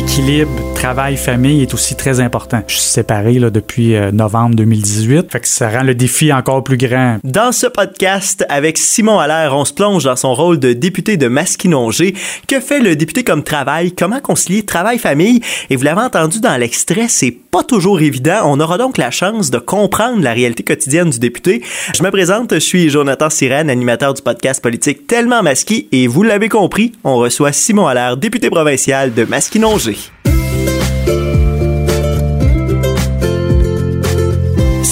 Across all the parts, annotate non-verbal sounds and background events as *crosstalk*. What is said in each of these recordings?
ikili l'équilibre travail-famille est aussi très important. Je suis séparé là, depuis euh, novembre 2018, fait que ça rend le défi encore plus grand. Dans ce podcast, avec Simon Allaire, on se plonge dans son rôle de député de Masquinongé. Que fait le député comme travail? Comment concilier travail-famille? Et vous l'avez entendu dans l'extrait, c'est pas toujours évident. On aura donc la chance de comprendre la réalité quotidienne du député. Je me présente, je suis Jonathan Sirène, animateur du podcast politique Tellement Masqué, et vous l'avez compris, on reçoit Simon Allaire, député provincial de Masquinongé.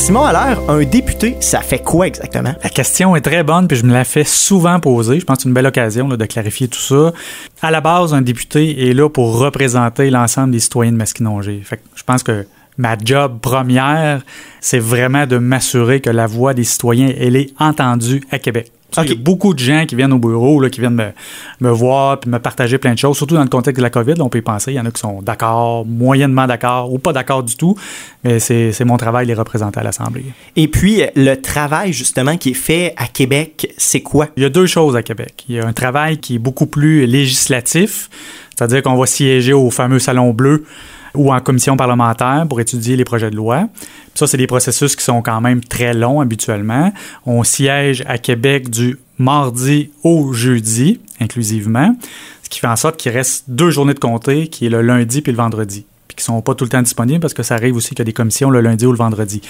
Simon un député, ça fait quoi exactement? La question est très bonne, puis je me la fais souvent poser. Je pense que c'est une belle occasion de clarifier tout ça. À la base, un député est là pour représenter l'ensemble des citoyens de Masquinongé. Fait je pense que ma job première, c'est vraiment de m'assurer que la voix des citoyens, elle est entendue à Québec. Il y a beaucoup de gens qui viennent au bureau, là, qui viennent me, me voir puis me partager plein de choses, surtout dans le contexte de la COVID. Là, on peut y penser. Il y en a qui sont d'accord, moyennement d'accord ou pas d'accord du tout. Mais c'est mon travail de les représenter à l'Assemblée. Et puis, le travail, justement, qui est fait à Québec, c'est quoi? Il y a deux choses à Québec. Il y a un travail qui est beaucoup plus législatif, c'est-à-dire qu'on va siéger au fameux Salon Bleu ou en commission parlementaire pour étudier les projets de loi. Ça, c'est des processus qui sont quand même très longs habituellement. On siège à Québec du mardi au jeudi, inclusivement, ce qui fait en sorte qu'il reste deux journées de comté, qui est le lundi puis le vendredi, puis qui sont pas tout le temps disponibles parce que ça arrive aussi qu'il y a des commissions le lundi ou le vendredi.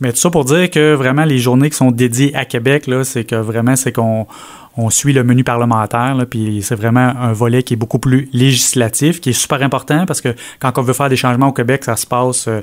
Mais tout ça pour dire que vraiment les journées qui sont dédiées à Québec, là, c'est que vraiment c'est qu'on on suit le menu parlementaire, là, puis c'est vraiment un volet qui est beaucoup plus législatif, qui est super important parce que quand on veut faire des changements au Québec, ça se passe euh,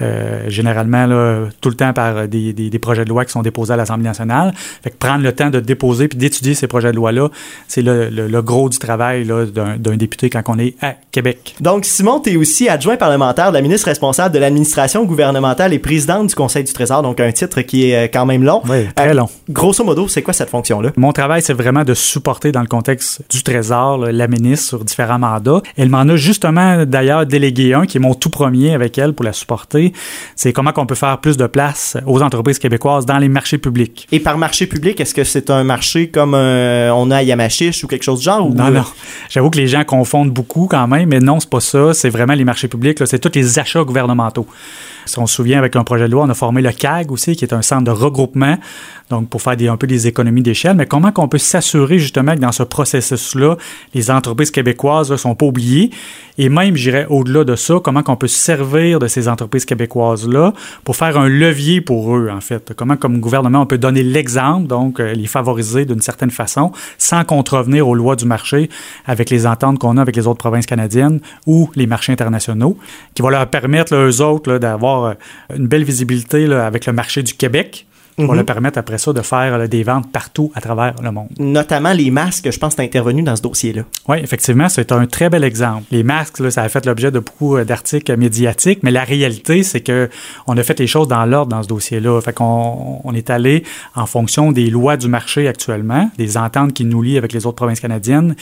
euh, généralement là, tout le temps par des, des, des, projets de loi qui sont déposés à l'Assemblée nationale. Fait que prendre le temps de déposer puis d'étudier ces projets de loi-là, c'est le, le, le, gros du travail d'un député quand on est à Québec. Donc, Simon, tu es aussi adjoint parlementaire de la ministre responsable de l'administration gouvernementale et présidente du Conseil du Trésor, donc un titre qui est quand même long. Oui, très long. Euh, grosso modo, c'est quoi cette fonction-là? Mon travail, c'est vraiment de supporter dans le contexte du Trésor là, la ministre sur différents mandats. Elle m'en a justement d'ailleurs délégué un qui est mon tout premier avec elle pour la supporter. C'est comment qu'on peut faire plus de place aux entreprises québécoises dans les marchés publics. Et par marché public, est-ce que c'est un marché comme euh, on a à Yamachiche ou quelque chose du genre? Ou... Non, non. J'avoue que les gens confondent beaucoup quand même, mais non, c'est pas ça. C'est vraiment les marchés publics. C'est tous les achats gouvernementaux. Si on se souvient, avec un projet de loi, on a formé le CAG aussi, qui est un centre de regroupement, donc pour faire un peu des économies d'échelle. Mais comment qu'on peut s'assurer justement que dans ce processus-là, les entreprises québécoises ne sont pas oubliées? Et même, j'irais au-delà de ça, comment qu'on peut se servir de ces entreprises québécoises-là pour faire un levier pour eux, en fait? Comment, comme gouvernement, on peut donner l'exemple, donc les favoriser d'une certaine façon, sans contrevenir aux lois du marché avec les ententes qu'on a avec les autres provinces canadiennes ou les marchés internationaux, qui vont leur permettre, eux autres, d'avoir une belle visibilité là, avec le marché du Québec. va Mhm. leur permettre après ça de faire là, des ventes partout à travers le monde. Notamment les masques, je pense que tu intervenu dans ce dossier-là. Oui, effectivement, c'est un très bel exemple. Les masques, là, ça a fait l'objet de beaucoup euh, d'articles médiatiques, mais la réalité, c'est que on a fait les choses dans l'ordre dans ce dossier-là. Fait qu'on on est allé en fonction des lois du marché actuellement, des ententes qui nous lient avec les autres provinces canadiennes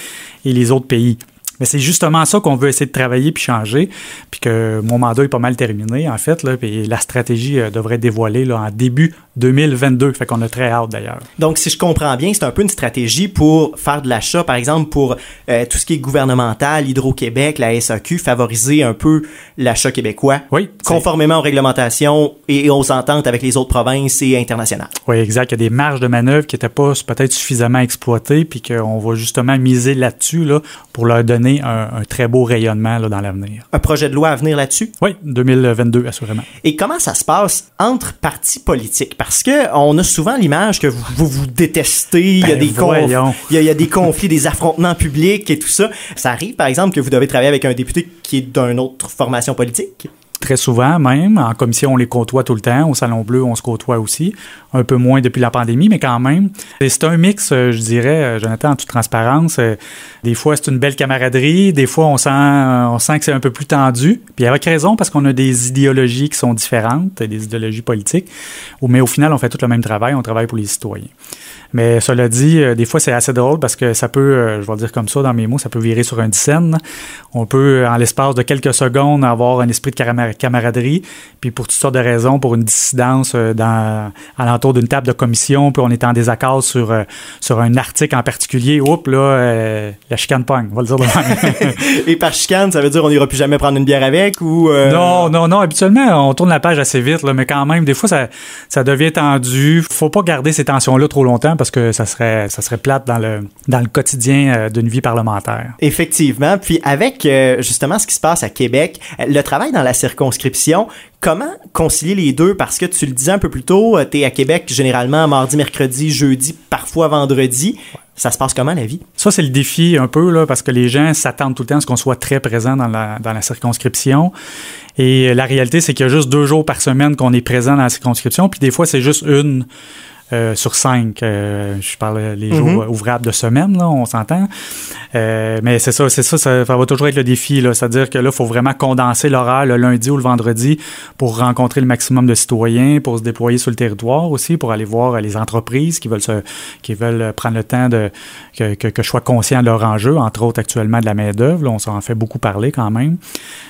et les autres pays. Mais c'est justement ça qu'on veut essayer de travailler puis changer, puis que mon mandat est pas mal terminé en fait là, puis la stratégie euh, devrait être dévoilée là, en début 2022. Fait qu'on a très hâte d'ailleurs. Donc, si je comprends bien, c'est un peu une stratégie pour faire de l'achat, par exemple, pour euh, tout ce qui est gouvernemental, Hydro-Québec, la SAQ, favoriser un peu l'achat québécois. Oui. Conformément aux réglementations et aux ententes avec les autres provinces et internationales. Oui, exact. Il y a des marges de manœuvre qui n'étaient pas peut-être suffisamment exploitées, puis qu'on va justement miser là-dessus là, pour leur donner un, un très beau rayonnement là, dans l'avenir. Un projet de loi à venir là-dessus? Oui, 2022, assurément. Et comment ça se passe entre partis politiques? Parce que on a souvent l'image que vous vous, vous détestez, il y a Ben, des conflits, voyons. il y a, il y a des conflits, des affrontements publics et tout ça. Ça arrive, par exemple, que vous devez travailler avec un député qui est d'une autre formation politique? Très souvent même. En commission, on les côtoie tout le temps. Au Salon Bleu, on se côtoie aussi. Un peu moins depuis la pandémie, mais quand même. C'est un mix, euh, je dirais, euh, Jonathan, en toute transparence. Euh, Des fois, c'est une belle camaraderie. Des fois, on sent, on sent que c'est un peu plus tendu. Puis avec raison, parce qu'on a des idéologies qui sont différentes, des idéologies politiques. Mais au final, on fait tout le même travail. On travaille pour les citoyens. Mais cela dit, des fois, c'est assez drôle parce que ça peut, je vais dire comme ça dans mes mots, ça peut virer sur un scène. On peut, en l'espace de quelques secondes, avoir un esprit de camaraderie. Puis pour toutes sortes de raisons, pour une dissidence dans, alentour d'une table de commission, puis on est en désaccord sur, sur un article en particulier, oups, là, la chicane pogne, on va le dire de *laughs* Et par chicane, ça veut dire on n'ira plus jamais prendre une bière avec ou... Non, non, non. Habituellement, on tourne la page assez vite, là, mais quand même, des fois, ça, ça devient tendu. Faut pas garder ces tensions-là trop longtemps parce que ça serait, ça serait plate dans le, dans le quotidien euh, d'une vie parlementaire. Effectivement. Puis avec euh, justement ce qui se passe à Québec, le travail dans la circonscription, comment concilier les deux? Parce que tu le disais un peu plus tôt, euh, tu es à Québec généralement mardi, mercredi, jeudi, parfois vendredi. Ça se passe comment la vie? Ça, c'est le défi un peu, là, parce que les gens s'attendent tout le temps à ce qu'on soit très présent dans la, dans la circonscription. Et la réalité, c'est qu'il y a juste deux jours par semaine qu'on est présent dans la circonscription, puis des fois, c'est juste une euh, sur cinq. Euh, je parle les jours mm-hmm. ouvrables de semaine, là, on s'entend. Euh, mais c'est ça, c'est ça, ça, va toujours être le défi. C'est-à-dire que là, il faut vraiment condenser l'horaire le lundi ou le vendredi pour rencontrer le maximum de citoyens, pour se déployer sur le territoire aussi, pour aller voir les entreprises qui veulent se, qui veulent prendre le temps de que, que, que je sois conscient de leur enjeu, entre autres actuellement de la main-d'œuvre. On s'en fait beaucoup parler quand même.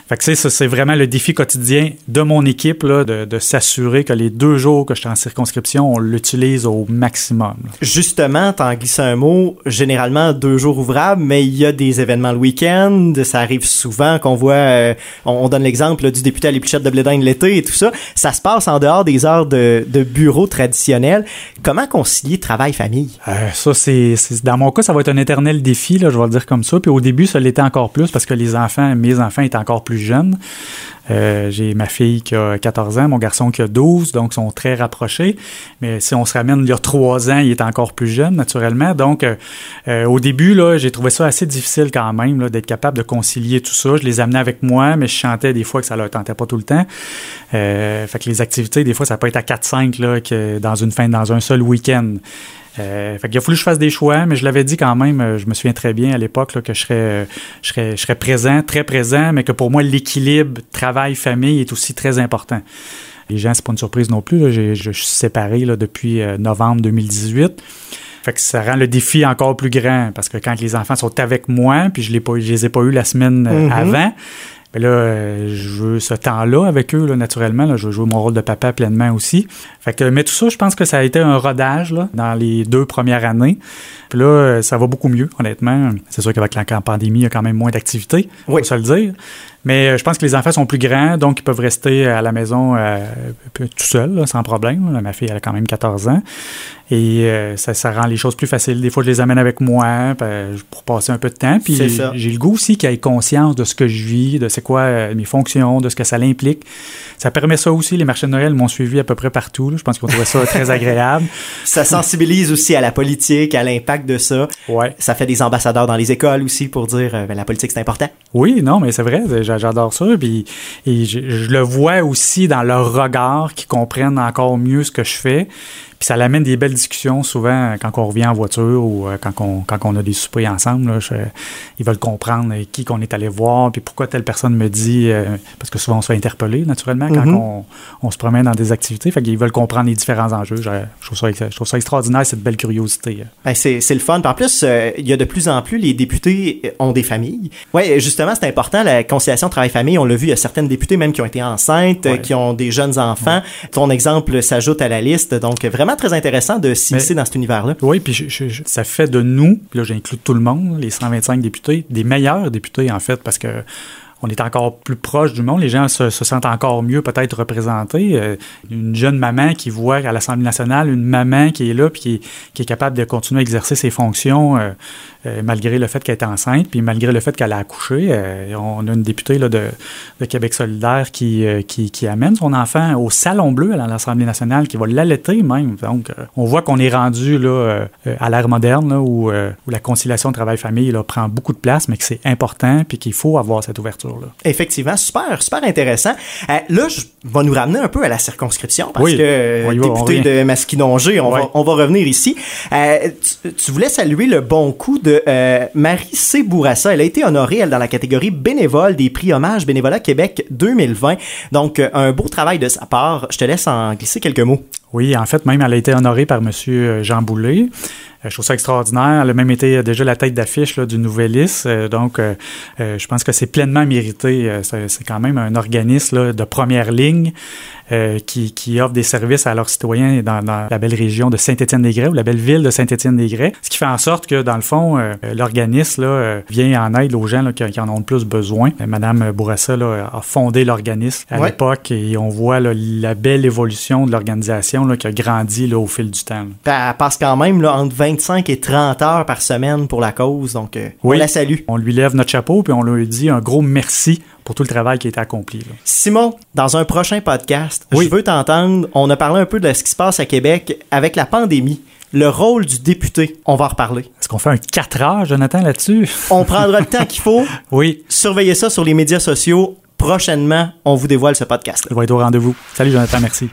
Fait que ça, c'est vraiment le défi quotidien de mon équipe là, de, de s'assurer que les deux jours que je suis en circonscription, on l'utilise au maximum. Justement, t'en glisses un mot, généralement deux jours ouvrables, mais il y a des événements le week-end, ça arrive souvent qu'on voit, euh, on, donne l'exemple du député à l'épluchette de Blédin l'été et tout ça, ça se passe en dehors des heures de, de bureau traditionnels. Comment concilier travail-famille? Euh, ça, c'est, dans mon cas, ça va être un éternel défi, là, je vais le dire comme ça. Puis au début, ça l'était encore plus parce que les enfants, mes enfants étaient encore plus jeunes. Euh, j'ai ma fille qui a 14 ans, mon garçon qui a 12, donc ils sont très rapprochés. Mais si on se il y a 3 ans, il est encore plus jeune, naturellement. Donc, euh, euh, au début, là, j'ai trouvé ça assez difficile quand même, d'être capable de concilier tout ça. Je les amenais avec moi, mais je chantais des fois que ça leur tentait pas tout le temps. fait que les activités, des fois, ça peut être à 4-5, là, que dans une fin, dans un seul week-end. Euh, fait qu'il a fallu que je fasse des choix, mais je l'avais dit quand même, euh, je me souviens très bien à l'époque que euh, je, serais, je serais présent, très présent, mais que pour moi, l'équilibre travail-famille est aussi très important. Les gens, c'est pas une surprise non plus. Là, je suis séparé là, depuis euh, novembre 2018. Fait que ça rend le défi encore plus grand parce que quand les enfants sont avec moi, puis je, je les ai pas eu la semaine mm-hmm. avant, mais là, euh, je veux ce temps-là avec eux, là, naturellement. Là, je veux jouer mon rôle de papa pleinement aussi. Fait que, mais tout ça, je pense que ça a été un rodage là, dans les deux premières années. Puis là, euh, ça va beaucoup mieux, honnêtement. C'est sûr qu'avec la pandémie, il y a quand même moins d'activités, oui. faut se le dire. Mais euh, je pense que les enfants sont plus grands, donc ils peuvent rester à la maison euh, tout seuls, sans problème. Ma fille, elle a quand même 14 ans. Et euh, ça, ça, rend les choses plus faciles. Des fois, je les amène avec moi pour passer un peu de temps. Puis j'ai le goût aussi qu'ils aient conscience de ce que je vis, de c'est quoi mes fonctions, de ce que ça l'implique. Ça permet ça aussi. Les marchés de Noël m'ont suivi à peu près partout. Je pense qu'on trouvait ça très *laughs* agréable. Ça sensibilise aussi à la politique, à l'impact de ça. Ouais. Ça fait des ambassadeurs dans les écoles aussi pour dire ben, la politique, c'est important. Oui, non, mais c'est vrai j'adore ça. Puis, et je, le vois aussi dans leur regard, qu'ils comprennent encore mieux ce que je fais. Puis ça l'amène des belles discussions souvent quand on revient en voiture ou euh, quand on, quand on a des soupers ensemble. Là, ils veulent comprendre euh, qui qu'on est allé voir, puis pourquoi telle personne me dit, euh, parce que souvent on se fait interpeller naturellement quand mm-hmm. on, on, se promène dans des activités. Fait qu'ils veulent comprendre les différents enjeux. Je, trouve, ça, je trouve ça extraordinaire, cette belle curiosité. Ben c'est, le fun. en plus, il y a de plus en plus, les députés ont des familles. Oui, justement, c'est important, la conciliation travail-famille. On l'a vu, il y a certaines députées même qui ont été enceintes, qui ont des jeunes enfants. Ton exemple s'ajoute à la liste. Donc, vraiment, très intéressant de s'immiscer dans cet univers-là. Oui, puis ça fait de nous, puis là j'inclus tout le monde, les 125 députés, des meilleurs députés en fait, parce que on est encore plus proche du monde. Les gens se, sentent encore mieux peut-être représentés. Euh, une jeune maman qui voit à l'Assemblée nationale une maman qui est là puis qui, est capable de continuer à exercer ses fonctions euh, euh, malgré le fait qu'elle est enceinte, puis malgré le fait qu'elle a accouché. on a une députée là, de, Québec solidaire qui, amène son enfant au Salon Bleu à l'Assemblée nationale, qui va l'allaiter même. Donc, on voit qu'on est rendu là, à l'ère moderne où, où, la conciliation travail-famille prend beaucoup de place, mais que c'est important puis qu'il faut avoir cette ouverture. Effectivement, super, super intéressant. Euh, là, je vais nous ramener un peu à la circonscription parce que euh, député de Masquinongé, on, va, on va revenir ici. Euh, tu, voulais saluer le bon coup de Marie C. Bourassa. Elle a été honorée, elle, dans la catégorie bénévole des prix Hommage Bénévolat Québec 2020. Donc, un beau travail de sa part. Je te laisse en glisser quelques mots. Oui, en fait, même elle a été honorée par M. Jean Boulet. Euh, je trouve ça extraordinaire. Elle a même été déjà la tête d'affiche du Nouvelis. Euh, donc, euh, je pense que c'est pleinement mérité. C'est quand même un organisme de première ligne qui, qui, offre des services à leurs citoyens dans, dans la belle région de Saint-Étienne-des-Grès ou la belle ville de Saint-Étienne-des-Grès. Ce qui fait en sorte que, dans le fond, l'organisme vient en aide aux gens là, qui, en ont le plus besoin. Madame Bourassa a fondé l'organisme à l'époque et on voit la belle évolution de l'organisation qui a grandi au fil du temps. Ben, parce quand même, là, entre 25 et 30 heures par semaine pour la cause. Donc, euh, on la salue. On lui lève notre chapeau puis on lui dit un gros merci pour tout le travail qui a été accompli. Simon, dans un prochain podcast, je veux t'entendre. On a parlé un peu de ce qui se passe à Québec avec la pandémie. Le rôle du député, on va en reparler. Est-ce qu'on fait un 4 heures, Jonathan, là-dessus? on prendra le *laughs* temps qu'il faut. Oui. Surveillez ça sur les médias sociaux. Prochainement, on vous dévoile ce podcast. Je vais être au rendez-vous. Salut, Jonathan, merci.